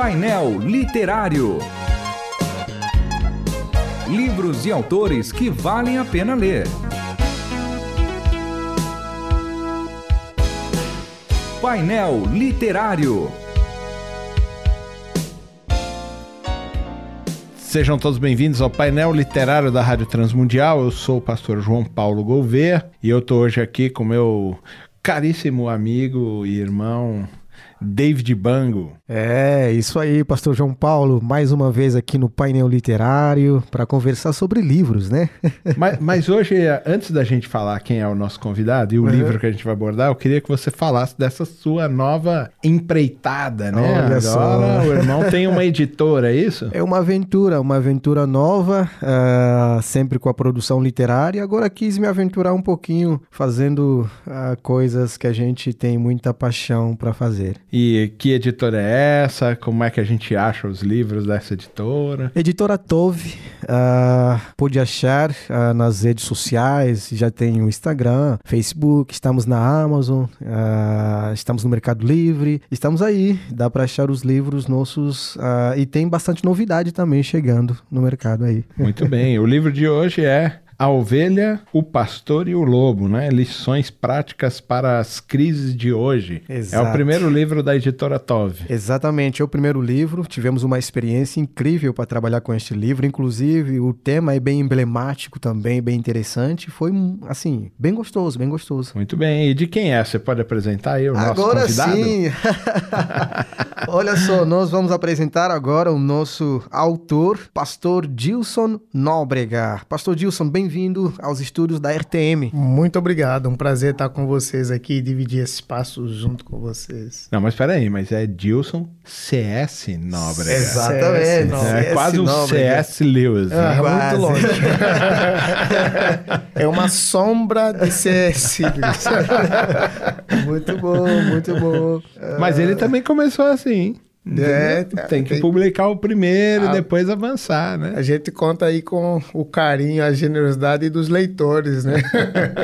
Painel Literário. Livros e autores que valem a pena ler. Painel Literário. Sejam todos bem-vindos ao painel literário da Rádio Transmundial. Eu sou o pastor João Paulo Gouveia e eu estou hoje aqui com meu caríssimo amigo e irmão David Bango. É, isso aí, Pastor João Paulo, mais uma vez aqui no painel literário para conversar sobre livros, né? mas, mas, hoje, antes da gente falar quem é o nosso convidado e o uhum. livro que a gente vai abordar, eu queria que você falasse dessa sua nova empreitada, né? Olha Agora só. o irmão tem uma editora, é isso? É uma aventura, uma aventura nova, uh, sempre com a produção literária. Agora quis me aventurar um pouquinho fazendo uh, coisas que a gente tem muita paixão para fazer. E que editora é essa? Como é que a gente acha os livros dessa editora? Editora Tove, uh, pode achar uh, nas redes sociais, já tem o Instagram, Facebook, estamos na Amazon, uh, estamos no Mercado Livre, estamos aí, dá para achar os livros nossos e tem bastante novidade também chegando no mercado aí. Muito bem, o livro de hoje é a Ovelha, o Pastor e o Lobo, né? Lições práticas para as crises de hoje. Exato. É o primeiro livro da editora Tove. Exatamente, é o primeiro livro. Tivemos uma experiência incrível para trabalhar com este livro. Inclusive, o tema é bem emblemático também, bem interessante. Foi, assim, bem gostoso, bem gostoso. Muito bem. E de quem é? Você pode apresentar aí o agora nosso convidado? sim! Olha só, nós vamos apresentar agora o nosso autor, Pastor Dilson Nóbrega. Pastor Dilson, bem bem-vindo aos estúdios da RTM. Muito obrigado, um prazer estar com vocês aqui e dividir esse espaço junto com vocês. Não, mas espera aí, mas é Dilson CS Nóbrega. Exatamente. CS, é quase um CS Lewis. Ah, né? muito longe. é uma sombra de CS Lewis. muito bom, muito bom. Mas ele também começou assim. É, tem que tem... publicar o primeiro e depois avançar, né? A gente conta aí com o carinho, a generosidade dos leitores, né?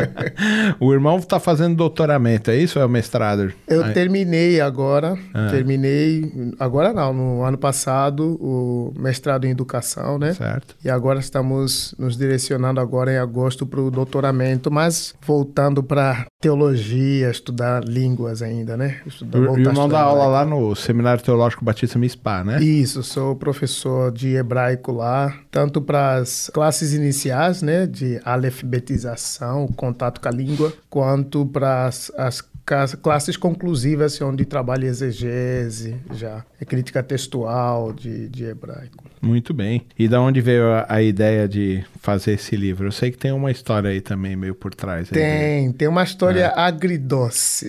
o irmão está fazendo doutoramento, é isso ou é o mestrado? Eu aí. terminei agora, ah. terminei, agora não, no ano passado, o mestrado em educação, né? Certo. E agora estamos nos direcionando agora em agosto para o doutoramento, mas voltando para teologia, estudar línguas ainda, né? Estudar, o irmão dá aula lá no Seminário Teológico Batista Mispá, né? Isso, sou professor de hebraico lá, tanto para as classes iniciais, né, de alfabetização, contato com a língua, quanto para as, as classes conclusivas onde trabalha exegese, já é crítica textual de, de hebraico. Muito bem. E da onde veio a, a, ideia de fazer esse livro? Eu sei que tem uma história aí também meio por trás. Tem, tem uma história é. agridoce.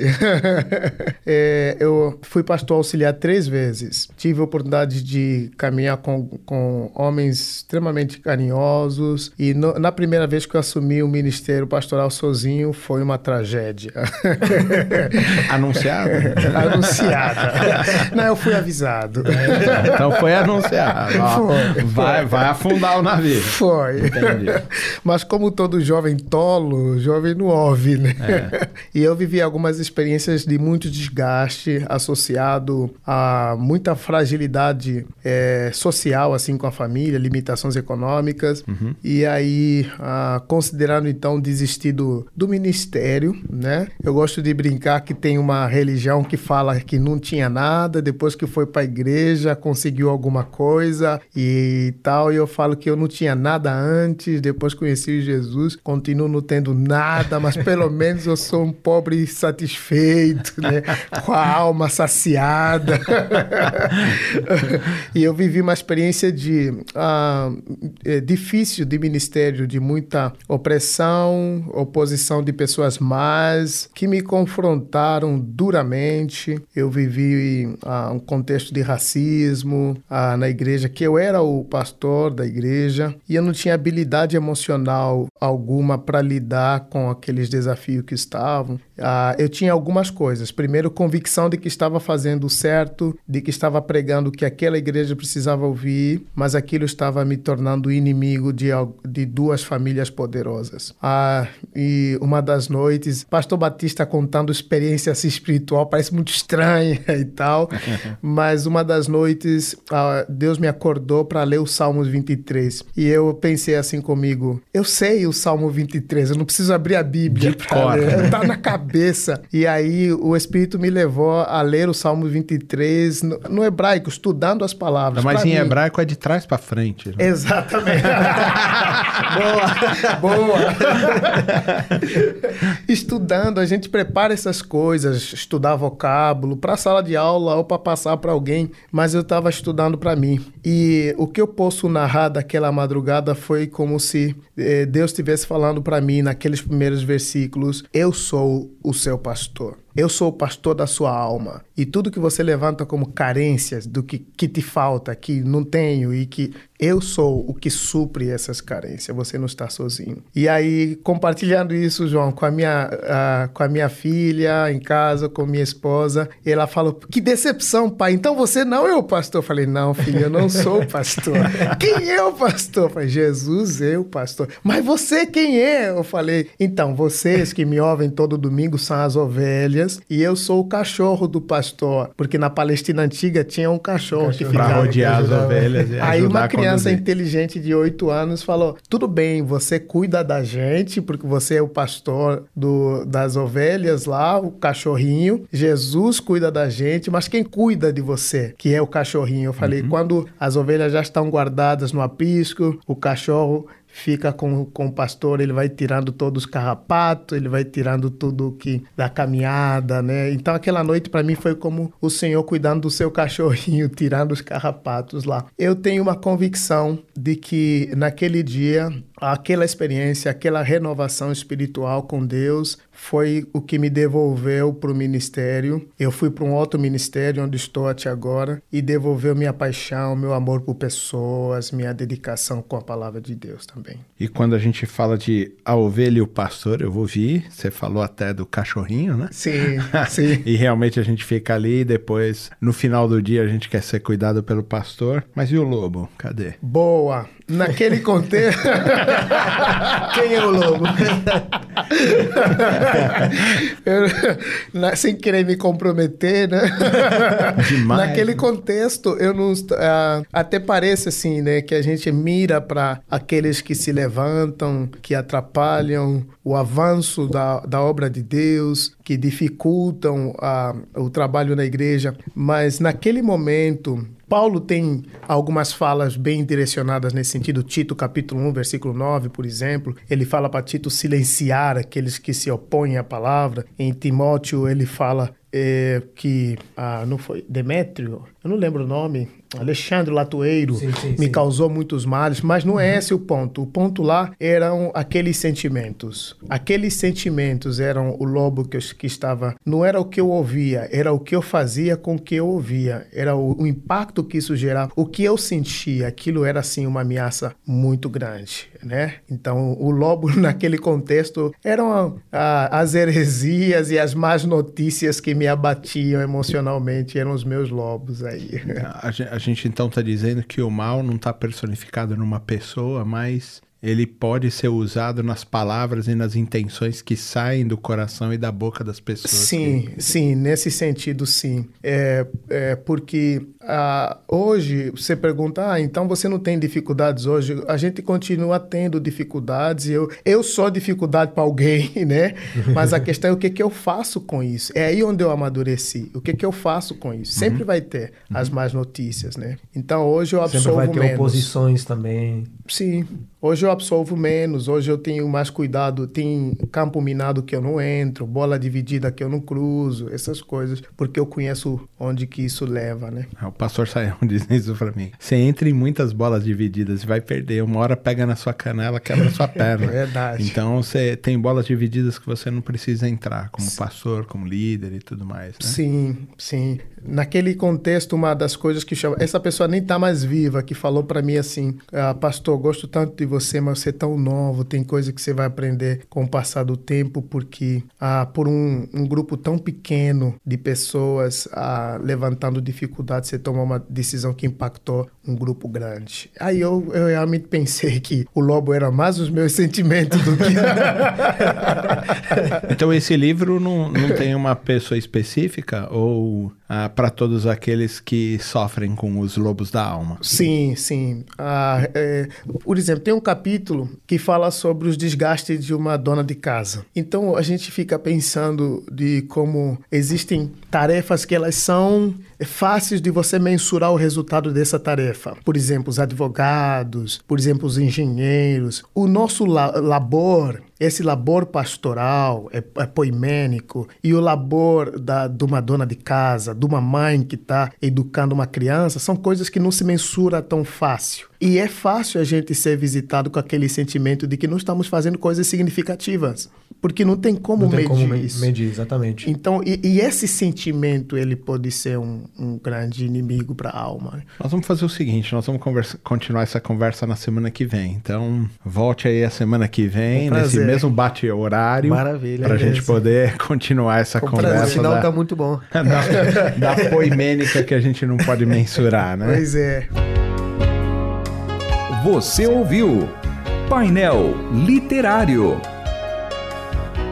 é, eu fui pastor auxiliar três vezes. Tive a oportunidade de caminhar com, com homens extremamente carinhosos e no, na primeira vez que eu assumi o ministério pastoral sozinho foi uma tragédia. Anunciada? anunciada. Não, eu fui avisado. então foi anunciado. foi, vai, foi. vai afundar o navio. Foi. Entendi. Mas como todo jovem tolo, jovem não ouve, né? É. E eu vivi algumas experiências de muito desgaste associado a muita fragilidade é, social, assim, com a família, limitações econômicas. Uhum. E aí, ah, considerando então desistir do, do ministério, né? Eu gosto de brincar brincar que tem uma religião que fala que não tinha nada, depois que foi para a igreja conseguiu alguma coisa e tal. E eu falo que eu não tinha nada antes, depois conheci Jesus, continuo não tendo nada, mas pelo menos eu sou um pobre satisfeito, né? Com a alma saciada. e eu vivi uma experiência de uh, é difícil de ministério, de muita opressão, oposição de pessoas más, que me confrontaram confrontaram duramente. Eu vivi uh, um contexto de racismo uh, na igreja, que eu era o pastor da igreja e eu não tinha habilidade emocional alguma para lidar com aqueles desafios que estavam. Uh, eu tinha algumas coisas. Primeiro, convicção de que estava fazendo certo, de que estava pregando o que aquela igreja precisava ouvir, mas aquilo estava me tornando inimigo de, de duas famílias poderosas. Ah, e uma das noites, pastor Batista contando experiência assim, espiritual, parece muito estranha e tal. Mas uma das noites, ah, Deus me acordou para ler o Salmos 23. E eu pensei assim comigo: eu sei o Salmo 23, eu não preciso abrir a Bíblia para ler, tá na cabeça. E aí o Espírito me levou a ler o Salmo 23 no, no hebraico, estudando as palavras. Mas em mim. hebraico é de trás para frente. Né? Exatamente. boa, boa. Estudando, a gente prepara essas coisas, estudar vocábulo para sala de aula ou para passar para alguém, mas eu estava estudando para mim. E o que eu posso narrar daquela madrugada foi como se eh, Deus estivesse falando para mim naqueles primeiros versículos: Eu sou o seu pastor. Eu sou o pastor da sua alma. E tudo que você levanta como carências, do que, que te falta, que não tenho e que eu sou o que supre essas carências, você não está sozinho. E aí, compartilhando isso, João, com a minha, com a minha filha em casa, com minha esposa, ela falou: Que decepção, pai. Então você não é o pastor? Eu falei: Não, filho, eu não sou o pastor. quem é o pastor? Eu falei: Jesus, eu, pastor. Mas você quem é? Eu falei: Então, vocês que me ouvem todo domingo são as ovelhas e eu sou o cachorro do pastor, porque na Palestina antiga tinha um cachorro, cachorro que ficava. Pra rodear as ovelhas. Aí uma criança inteligente de 8 anos falou: tudo bem, você cuida da gente, porque você é o pastor do, das ovelhas lá, o cachorrinho. Jesus cuida da gente, mas quem cuida de você, que é o cachorrinho? Eu falei: uhum. quando as ovelhas já estão guardadas no aprisco, o cachorro fica com, com o pastor, ele vai tirando todos os carrapatos, ele vai tirando tudo que da caminhada, né? Então aquela noite para mim foi como o Senhor cuidando do seu cachorrinho, tirando os carrapatos lá. Eu tenho uma convicção de que naquele dia aquela experiência, aquela renovação espiritual com Deus foi o que me devolveu para o ministério. Eu fui para um outro ministério onde estou até agora e devolveu minha paixão, meu amor por pessoas, minha dedicação com a palavra de Deus também. E quando a gente fala de a ovelha e o pastor, eu vou vir, você falou até do cachorrinho, né? Sim, sim. e realmente a gente fica ali e depois, no final do dia, a gente quer ser cuidado pelo pastor. Mas e o lobo? Cadê? Boa! Naquele contexto. Quem é o lobo? eu, sem querer me comprometer, né? Demais. Naquele né? contexto, eu não. Uh, até parece assim, né? Que a gente mira para aqueles que se levantam, que atrapalham o avanço da, da obra de Deus, que dificultam uh, o trabalho na igreja. Mas naquele momento, Paulo tem algumas falas bem direcionadas nesse sentido. Tito, capítulo 1, versículo 9, por exemplo, ele fala para Tito silenciar aqueles que se opõem à palavra. Em Timóteo, ele fala é, que ah, não foi Demétrio, eu não lembro o nome, Alexandre Latoeiro sim, sim, me sim. causou muitos males, mas não é uhum. esse o ponto. O ponto lá eram aqueles sentimentos. Aqueles sentimentos eram o lobo que, eu, que estava. Não era o que eu ouvia, era o que eu fazia com o que eu ouvia. Era o, o impacto que isso gerava. O que eu sentia, aquilo era assim uma ameaça muito grande, né? Então o lobo naquele contexto eram a, as heresias e as más notícias que me me abatiam emocionalmente eram os meus lobos aí. A, a gente então está dizendo que o mal não está personificado numa pessoa, mas ele pode ser usado nas palavras e nas intenções que saem do coração e da boca das pessoas. Sim, que... sim, nesse sentido, sim. É, é porque ah, hoje você pergunta, ah, então você não tem dificuldades hoje? A gente continua tendo dificuldades. Eu, eu sou dificuldade para alguém, né? Mas a questão é o que, que eu faço com isso. É aí onde eu amadureci. O que, que eu faço com isso? Sempre uhum. vai ter uhum. as más notícias, né? Então hoje eu absolvo Sempre vai ter menos. oposições também. Sim. Hoje eu absolvo menos, hoje eu tenho mais cuidado. Tem campo minado que eu não entro, bola dividida que eu não cruzo, essas coisas, porque eu conheço onde que isso leva, né? É, o pastor Saião diz isso pra mim. Você entra em muitas bolas divididas e vai perder. Uma hora pega na sua canela, quebra sua perna. Verdade. Então você tem bolas divididas que você não precisa entrar, como pastor, como líder e tudo mais. Né? Sim, sim. Naquele contexto, uma das coisas que chama. Essa pessoa nem tá mais viva, que falou para mim assim: ah, Pastor, gosto tanto de você, mas você é tão novo, tem coisa que você vai aprender com o passar do tempo, porque ah, por um, um grupo tão pequeno de pessoas ah, levantando dificuldades, você tomou uma decisão que impactou um grupo grande. Aí eu, eu realmente pensei que o lobo era mais os meus sentimentos do que. então esse livro não, não tem uma pessoa específica ou ah, para todos aqueles que sofrem com os lobos da alma? Sim, sim. Ah, é, por exemplo, tem um capítulo que fala sobre os desgastes de uma dona de casa. Então a gente fica pensando de como existem tarefas que elas são fáceis de você mensurar o resultado dessa tarefa. Por exemplo, os advogados, por exemplo, os engenheiros. O nosso la labor esse labor pastoral, é, é poimênico, e o labor da, de uma dona de casa, de uma mãe que está educando uma criança, são coisas que não se mensura tão fácil. E é fácil a gente ser visitado com aquele sentimento de que não estamos fazendo coisas significativas, porque não tem como não medir tem como isso. medir, exatamente. Então, e, e, esse sentimento ele pode ser um, um grande inimigo para a alma. Nós vamos fazer o seguinte, nós vamos conversa, continuar essa conversa na semana que vem. Então, volte aí a semana que vem, um nesse mesmo bate-horário. Maravilha. Para a gente poder continuar essa Com conversa. O sinal da, tá muito bom. Da, da poimênica que a gente não pode mensurar, né? Pois é. Você ouviu Painel Literário.